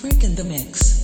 Freak in the Mix.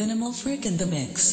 Minimal Freak in the Mix.